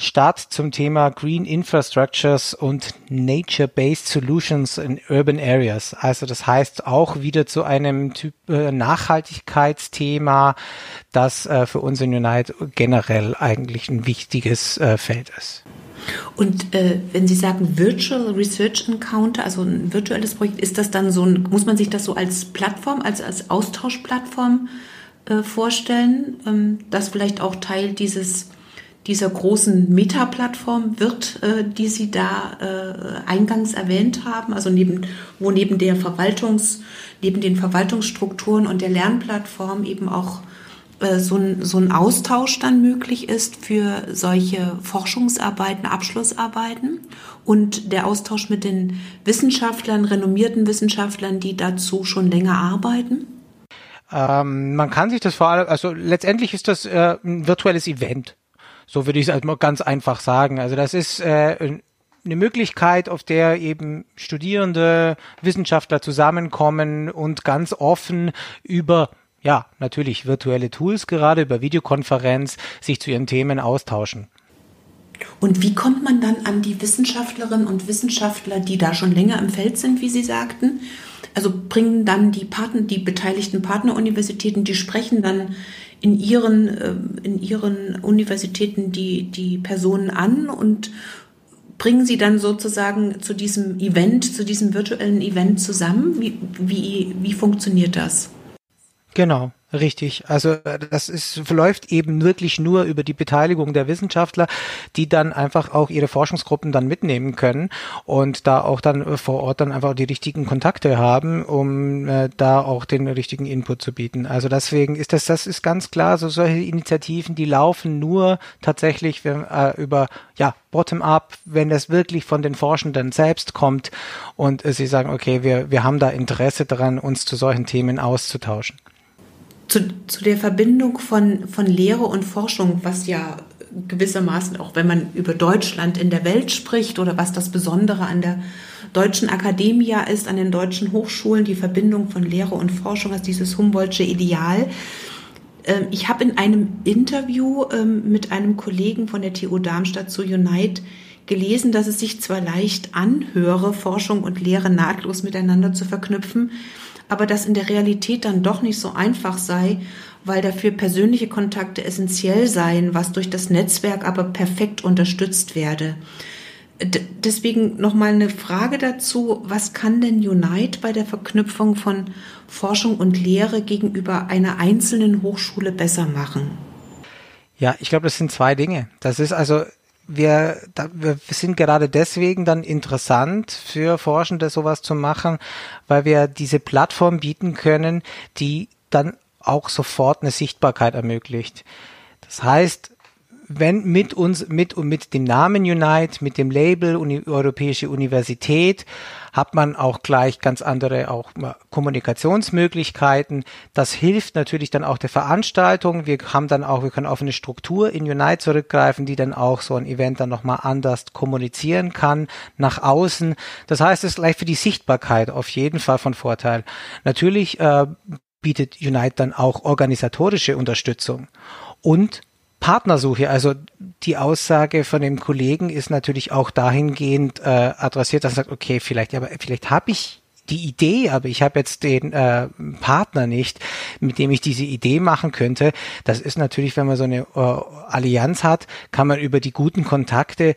Speaker 1: Start zum Thema Green Infrastructures und Nature-Based Solutions in Urban Areas. Also das heißt auch wieder zu einem Typ äh, Nachhaltigkeitsthema, das äh, für uns in Unite generell eigentlich ein wichtiges äh, Feld ist.
Speaker 3: Und äh, wenn Sie sagen Virtual Research Encounter, also ein virtuelles Projekt, ist das dann so ein, muss man sich das so als Plattform, als, als Austauschplattform äh, vorstellen, ähm, das vielleicht auch Teil dieses dieser großen Meta-Plattform wird, äh, die Sie da äh, eingangs erwähnt haben, also neben, wo neben der Verwaltungs, neben den Verwaltungsstrukturen und der Lernplattform eben auch äh, so, ein, so ein Austausch dann möglich ist für solche Forschungsarbeiten, Abschlussarbeiten und der Austausch mit den Wissenschaftlern, renommierten Wissenschaftlern, die dazu schon länger arbeiten?
Speaker 1: Ähm, man kann sich das vor allem, also letztendlich ist das äh, ein virtuelles Event. So würde ich es mal ganz einfach sagen. Also das ist äh, eine Möglichkeit, auf der eben Studierende, Wissenschaftler zusammenkommen und ganz offen über ja, natürlich virtuelle Tools, gerade über Videokonferenz, sich zu ihren Themen austauschen.
Speaker 3: Und wie kommt man dann an die Wissenschaftlerinnen und Wissenschaftler, die da schon länger im Feld sind, wie Sie sagten? Also bringen dann die Partner, die beteiligten Partneruniversitäten, die sprechen dann in ihren, äh, in ihren Universitäten die, die Personen an und bringen sie dann sozusagen zu diesem Event, zu diesem virtuellen Event zusammen? Wie, wie, wie funktioniert das?
Speaker 1: Genau. Richtig. Also äh, das ist, verläuft eben wirklich nur über die Beteiligung der Wissenschaftler, die dann einfach auch ihre Forschungsgruppen dann mitnehmen können und da auch dann äh, vor Ort dann einfach die richtigen Kontakte haben, um äh, da auch den richtigen Input zu bieten. Also deswegen ist das, das ist ganz klar, so solche Initiativen, die laufen nur tatsächlich äh, über ja bottom-up, wenn das wirklich von den Forschenden selbst kommt und äh, sie sagen, okay, wir, wir haben da Interesse daran, uns zu solchen Themen auszutauschen
Speaker 3: zu, zu der Verbindung von, von Lehre und Forschung, was ja gewissermaßen auch, wenn man über Deutschland in der Welt spricht oder was das Besondere an der deutschen Akademie ist, an den deutschen Hochschulen, die Verbindung von Lehre und Forschung als dieses Humboldtsche Ideal. Ähm, ich habe in einem Interview ähm, mit einem Kollegen von der TU Darmstadt zu Unite gelesen, dass es sich zwar leicht anhöre, Forschung und Lehre nahtlos miteinander zu verknüpfen, aber dass in der Realität dann doch nicht so einfach sei, weil dafür persönliche Kontakte essentiell seien, was durch das Netzwerk aber perfekt unterstützt werde. D deswegen nochmal eine Frage dazu, was kann denn Unite bei der Verknüpfung von Forschung und Lehre gegenüber einer einzelnen Hochschule besser machen?
Speaker 1: Ja, ich glaube, das sind zwei Dinge. Das ist also wir, da, wir sind gerade deswegen dann interessant für Forschende sowas zu machen, weil wir diese Plattform bieten können, die dann auch sofort eine Sichtbarkeit ermöglicht. Das heißt, wenn mit uns, mit und mit dem Namen Unite, mit dem Label Uni Europäische Universität, hat man auch gleich ganz andere auch Kommunikationsmöglichkeiten. Das hilft natürlich dann auch der Veranstaltung. Wir haben dann auch, wir können auf eine Struktur in Unite zurückgreifen, die dann auch so ein Event dann nochmal anders kommunizieren kann nach außen. Das heißt, es ist gleich für die Sichtbarkeit auf jeden Fall von Vorteil. Natürlich äh, bietet Unite dann auch organisatorische Unterstützung und Partnersuche. Also die Aussage von dem Kollegen ist natürlich auch dahingehend äh, adressiert, dass er sagt, okay, vielleicht, aber vielleicht habe ich die Idee, aber ich habe jetzt den äh, Partner nicht, mit dem ich diese Idee machen könnte. Das ist natürlich, wenn man so eine äh, Allianz hat, kann man über die guten Kontakte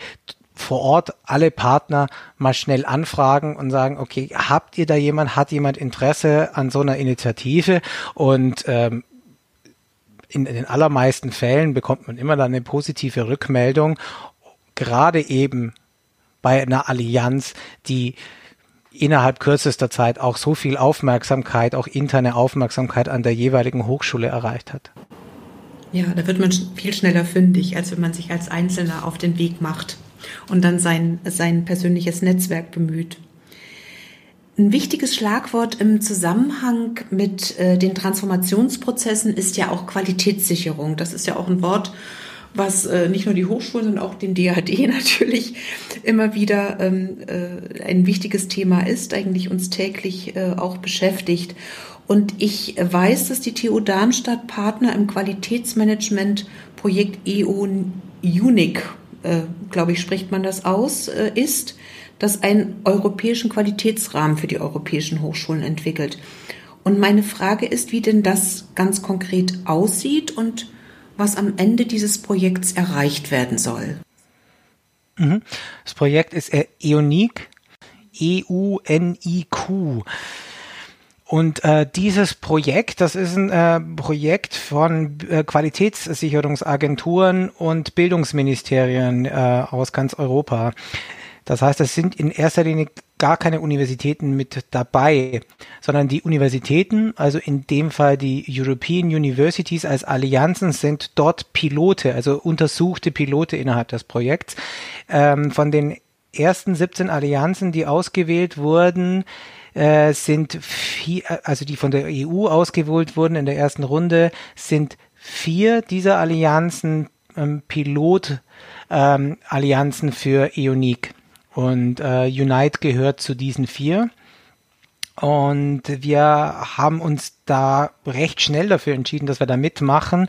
Speaker 1: vor Ort alle Partner mal schnell anfragen und sagen, okay, habt ihr da jemand, hat jemand Interesse an so einer Initiative? Und ähm, in, in den allermeisten Fällen bekommt man immer dann eine positive Rückmeldung, gerade eben bei einer Allianz, die innerhalb kürzester Zeit auch so viel Aufmerksamkeit, auch interne Aufmerksamkeit an der jeweiligen Hochschule erreicht hat.
Speaker 3: Ja, da wird man viel schneller fündig, als wenn man sich als Einzelner auf den Weg macht und dann sein, sein persönliches Netzwerk bemüht. Ein wichtiges Schlagwort im Zusammenhang mit äh, den Transformationsprozessen ist ja auch Qualitätssicherung. Das ist ja auch ein Wort, was äh, nicht nur die Hochschulen, sondern auch den DHD natürlich immer wieder ähm, äh, ein wichtiges Thema ist, eigentlich uns täglich äh, auch beschäftigt. Und ich weiß, dass die TU Darmstadt Partner im Qualitätsmanagement-Projekt EU UNIC, äh, glaube ich, spricht man das aus, äh, ist das einen europäischen Qualitätsrahmen für die europäischen Hochschulen entwickelt. Und meine Frage ist, wie denn das ganz konkret aussieht und was am Ende dieses Projekts erreicht werden soll.
Speaker 1: Mhm. Das Projekt ist EUNIQ, E-U-N-I-Q. Und äh, dieses Projekt, das ist ein äh, Projekt von äh, Qualitätssicherungsagenturen und Bildungsministerien äh, aus ganz Europa. Das heißt, es sind in erster Linie gar keine Universitäten mit dabei, sondern die Universitäten, also in dem Fall die European Universities als Allianzen, sind dort Pilote, also untersuchte Pilote innerhalb des Projekts. Ähm, von den ersten 17 Allianzen, die ausgewählt wurden, äh, sind vier, also die von der EU ausgewählt wurden in der ersten Runde, sind vier dieser Allianzen ähm, Pilot-Allianzen ähm, für EUNIC. Und äh, Unite gehört zu diesen vier. Und wir haben uns da recht schnell dafür entschieden, dass wir da mitmachen,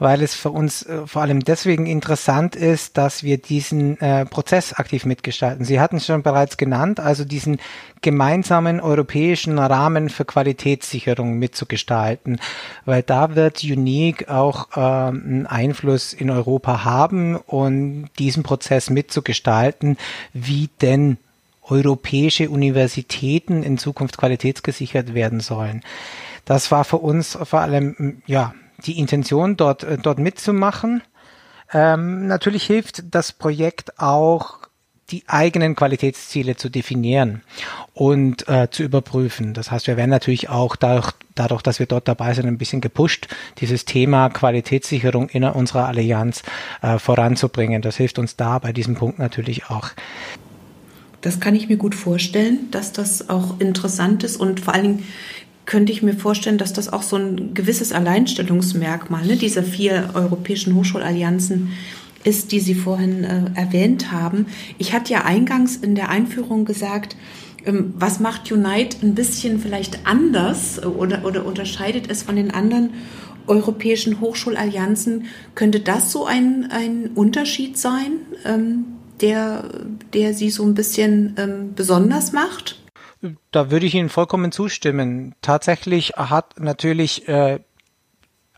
Speaker 1: weil es für uns äh, vor allem deswegen interessant ist, dass wir diesen äh, Prozess aktiv mitgestalten. Sie hatten es schon bereits genannt, also diesen gemeinsamen europäischen Rahmen für Qualitätssicherung mitzugestalten, weil da wird Unique auch äh, einen Einfluss in Europa haben und diesen Prozess mitzugestalten, wie denn europäische Universitäten in Zukunft qualitätsgesichert werden sollen. Das war für uns vor allem ja die Intention, dort äh, dort mitzumachen. Ähm, natürlich hilft das Projekt auch die eigenen Qualitätsziele zu definieren und äh, zu überprüfen. Das heißt, wir werden natürlich auch dadurch, dadurch, dass wir dort dabei sind, ein bisschen gepusht, dieses Thema Qualitätssicherung in unserer Allianz äh, voranzubringen. Das hilft uns da bei diesem Punkt natürlich auch.
Speaker 3: Das kann ich mir gut vorstellen, dass das auch interessant ist und vor allen Dingen könnte ich mir vorstellen, dass das auch so ein gewisses Alleinstellungsmerkmal ne, dieser vier europäischen Hochschulallianzen ist, die Sie vorhin äh, erwähnt haben. Ich hatte ja eingangs in der Einführung gesagt, ähm, was macht Unite ein bisschen vielleicht anders oder, oder unterscheidet es von den anderen europäischen Hochschulallianzen? Könnte das so ein, ein Unterschied sein? Ähm, der, der sie so ein bisschen ähm, besonders macht?
Speaker 1: Da würde ich Ihnen vollkommen zustimmen. Tatsächlich hat natürlich äh,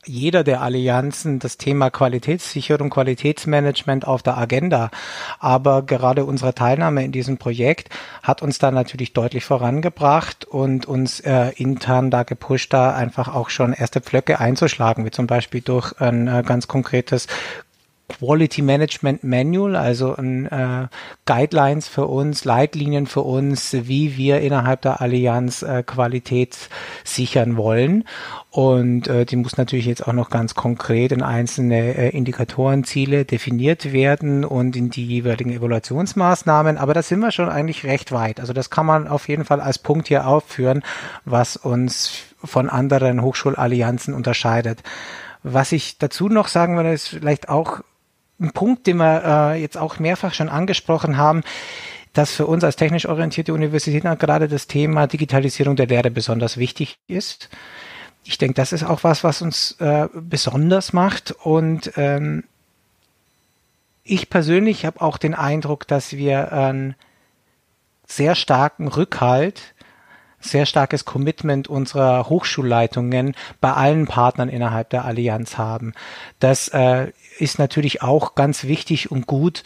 Speaker 1: jeder der Allianzen das Thema Qualitätssicherung, Qualitätsmanagement auf der Agenda. Aber gerade unsere Teilnahme in diesem Projekt hat uns da natürlich deutlich vorangebracht und uns äh, intern da gepusht, da einfach auch schon erste Pflöcke einzuschlagen, wie zum Beispiel durch ein äh, ganz konkretes Quality Management Manual, also ein äh, Guidelines für uns, Leitlinien für uns, wie wir innerhalb der Allianz äh, Qualität sichern wollen. Und äh, die muss natürlich jetzt auch noch ganz konkret in einzelne äh, Indikatorenziele definiert werden und in die jeweiligen Evaluationsmaßnahmen. Aber da sind wir schon eigentlich recht weit. Also das kann man auf jeden Fall als Punkt hier aufführen, was uns von anderen Hochschulallianzen unterscheidet. Was ich dazu noch sagen würde, ist vielleicht auch ein Punkt, den wir äh, jetzt auch mehrfach schon angesprochen haben, dass für uns als technisch orientierte Universitäten gerade das Thema Digitalisierung der Lehre besonders wichtig ist. Ich denke, das ist auch was, was uns äh, besonders macht. Und ähm, ich persönlich habe auch den Eindruck, dass wir einen sehr starken Rückhalt sehr starkes Commitment unserer Hochschulleitungen bei allen Partnern innerhalb der Allianz haben. Das äh, ist natürlich auch ganz wichtig und gut,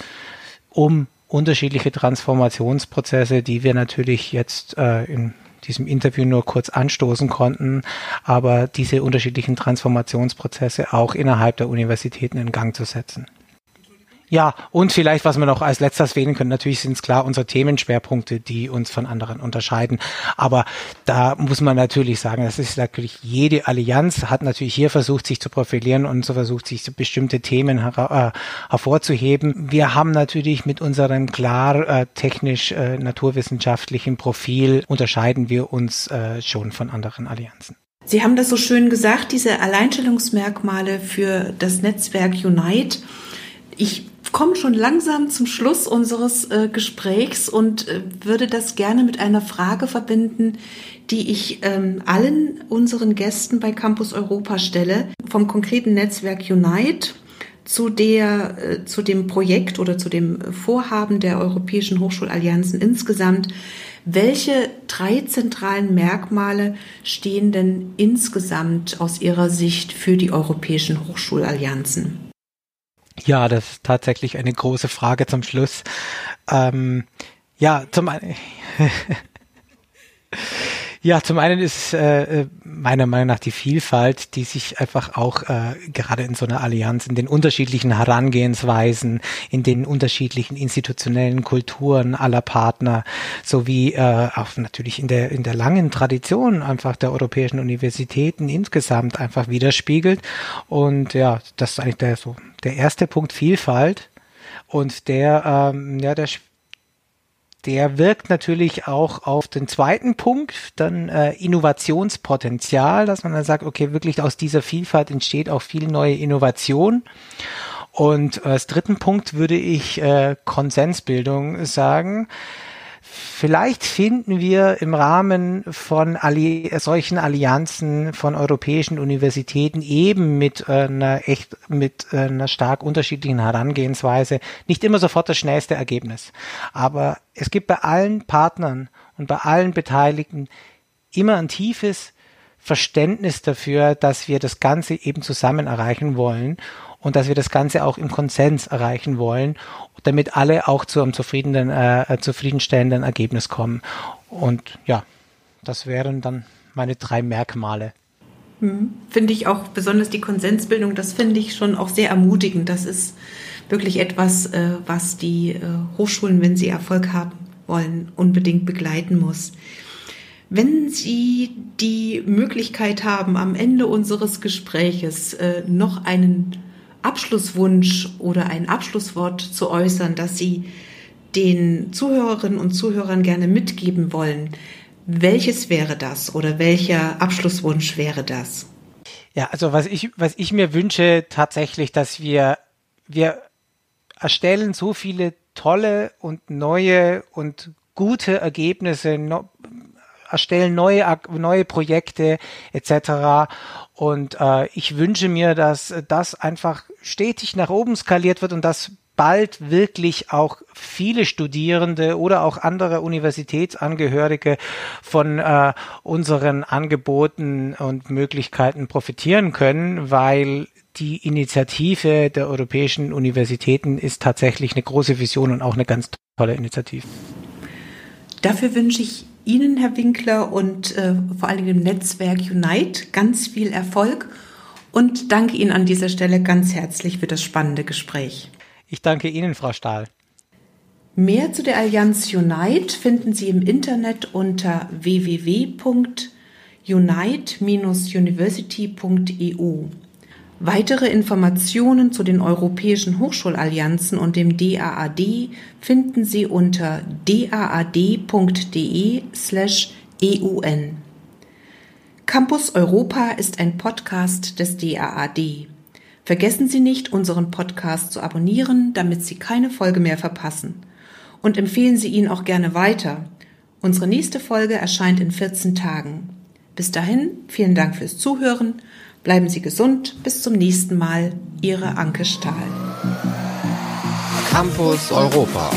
Speaker 1: um unterschiedliche Transformationsprozesse, die wir natürlich jetzt äh, in diesem Interview nur kurz anstoßen konnten, aber diese unterschiedlichen Transformationsprozesse auch innerhalb der Universitäten in Gang zu setzen. Ja, und vielleicht, was wir noch als letztes wählen können, natürlich sind es klar unsere Themenschwerpunkte, die uns von anderen unterscheiden. Aber da muss man natürlich sagen, das ist natürlich jede Allianz hat natürlich hier versucht, sich zu profilieren und so versucht, sich so bestimmte Themen her äh, hervorzuheben. Wir haben natürlich mit unserem klar äh, technisch äh, naturwissenschaftlichen Profil unterscheiden wir uns äh, schon von anderen Allianzen.
Speaker 3: Sie haben das so schön gesagt, diese Alleinstellungsmerkmale für das Netzwerk Unite. Ich komme schon langsam zum Schluss unseres äh, Gesprächs und äh, würde das gerne mit einer Frage verbinden, die ich ähm, allen unseren Gästen bei Campus Europa stelle, vom konkreten Netzwerk Unite zu der, äh, zu dem Projekt oder zu dem Vorhaben der Europäischen Hochschulallianzen insgesamt. Welche drei zentralen Merkmale stehen denn insgesamt aus Ihrer Sicht für die europäischen Hochschulallianzen?
Speaker 1: Ja, das ist tatsächlich eine große Frage zum Schluss. Ähm, ja, zum einen. Ja, zum einen ist äh, meiner Meinung nach die Vielfalt, die sich einfach auch äh, gerade in so einer Allianz, in den unterschiedlichen Herangehensweisen, in den unterschiedlichen institutionellen Kulturen aller Partner, sowie äh, auch natürlich in der in der langen Tradition einfach der europäischen Universitäten insgesamt einfach widerspiegelt. Und ja, das ist eigentlich der so der erste Punkt Vielfalt. Und der, ähm, ja, der der wirkt natürlich auch auf den zweiten Punkt, dann äh, Innovationspotenzial, dass man dann sagt, okay, wirklich aus dieser Vielfalt entsteht auch viel neue Innovation. Und äh, als dritten Punkt würde ich äh, Konsensbildung sagen. Vielleicht finden wir im Rahmen von Alli solchen Allianzen von europäischen Universitäten eben mit einer echt, mit einer stark unterschiedlichen Herangehensweise nicht immer sofort das schnellste Ergebnis. Aber es gibt bei allen Partnern und bei allen Beteiligten immer ein tiefes Verständnis dafür, dass wir das Ganze eben zusammen erreichen wollen und dass wir das Ganze auch im Konsens erreichen wollen, damit alle auch zu einem zufriedenen, äh, zufriedenstellenden Ergebnis kommen. Und ja, das wären dann meine drei Merkmale.
Speaker 3: Hm. Finde ich auch besonders die Konsensbildung, das finde ich schon auch sehr ermutigend. Das ist wirklich etwas, äh, was die äh, Hochschulen, wenn sie Erfolg haben wollen, unbedingt begleiten muss. Wenn Sie die Möglichkeit haben, am Ende unseres Gespräches äh, noch einen Abschlusswunsch oder ein Abschlusswort zu äußern, das Sie den Zuhörerinnen und Zuhörern gerne mitgeben wollen, welches wäre das oder welcher Abschlusswunsch wäre das?
Speaker 1: Ja, also was ich, was ich mir wünsche tatsächlich, dass wir, wir erstellen so viele tolle und neue und gute Ergebnisse, erstellen neue, neue Projekte etc. Und äh, ich wünsche mir, dass das einfach stetig nach oben skaliert wird und dass bald wirklich auch viele Studierende oder auch andere Universitätsangehörige von äh, unseren Angeboten und Möglichkeiten profitieren können, weil die Initiative der europäischen Universitäten ist tatsächlich eine große Vision und auch eine ganz tolle Initiative.
Speaker 3: Dafür wünsche ich Ihnen, Herr Winkler, und äh, vor allem dem Netzwerk Unite ganz viel Erfolg und danke Ihnen an dieser Stelle ganz herzlich für das spannende Gespräch.
Speaker 1: Ich danke Ihnen, Frau Stahl.
Speaker 3: Mehr zu der Allianz Unite finden Sie im Internet unter www.unite-university.eu. Weitere Informationen zu den europäischen Hochschulallianzen und dem DAAD finden Sie unter daad.de/eun. Campus Europa ist ein Podcast des DAAD. Vergessen Sie nicht, unseren Podcast zu abonnieren, damit Sie keine Folge mehr verpassen. Und empfehlen Sie ihn auch gerne weiter. Unsere nächste Folge erscheint in 14 Tagen. Bis dahin, vielen Dank fürs Zuhören Bleiben Sie gesund. Bis zum nächsten Mal. Ihre Anke Stahl.
Speaker 2: Campus Europa.